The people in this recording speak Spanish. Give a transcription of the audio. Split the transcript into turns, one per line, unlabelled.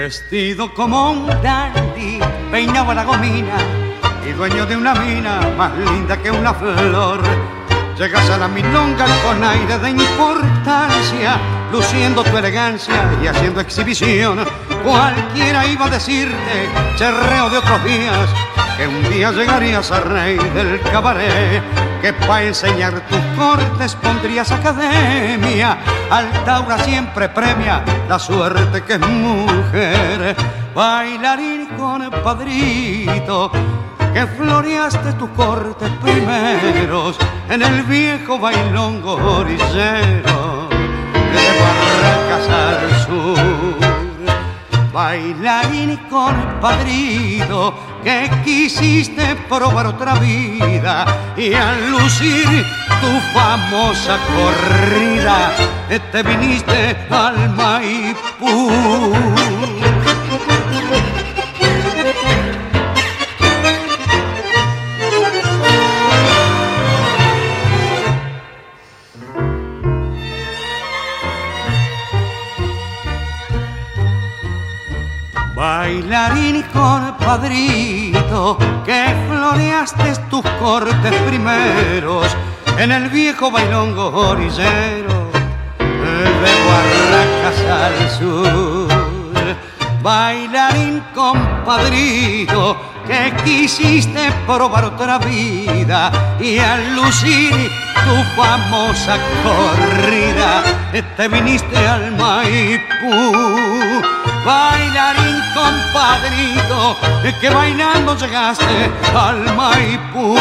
Vestido como un dandy, peinado a la gomina y dueño de una mina más linda que una flor. Llegas a la milonga con aire de importancia, luciendo tu elegancia y haciendo exhibición. Cualquiera iba a decirte, cherreo de otros días, que un día llegarías a rey del cabaret, que para enseñar tus cortes pondrías academia. Altaura siempre premia la suerte que es mujer, bailarín con padrito, que floreaste tus cortes primeros en el viejo bailongo orillero Barracas al sur bailarín con padrino que quisiste probar otra vida y al lucir tu famosa corrida te viniste al Maipú. Bailarín con padrito, que floreaste tus cortes primeros en el viejo bailongo orillero de Guarracas al sur. Bailarín compadrito, que quisiste probar otra vida y al lucir tu famosa corrida te viniste al Maipú. Compadrito, que bailando llegaste al Maipú.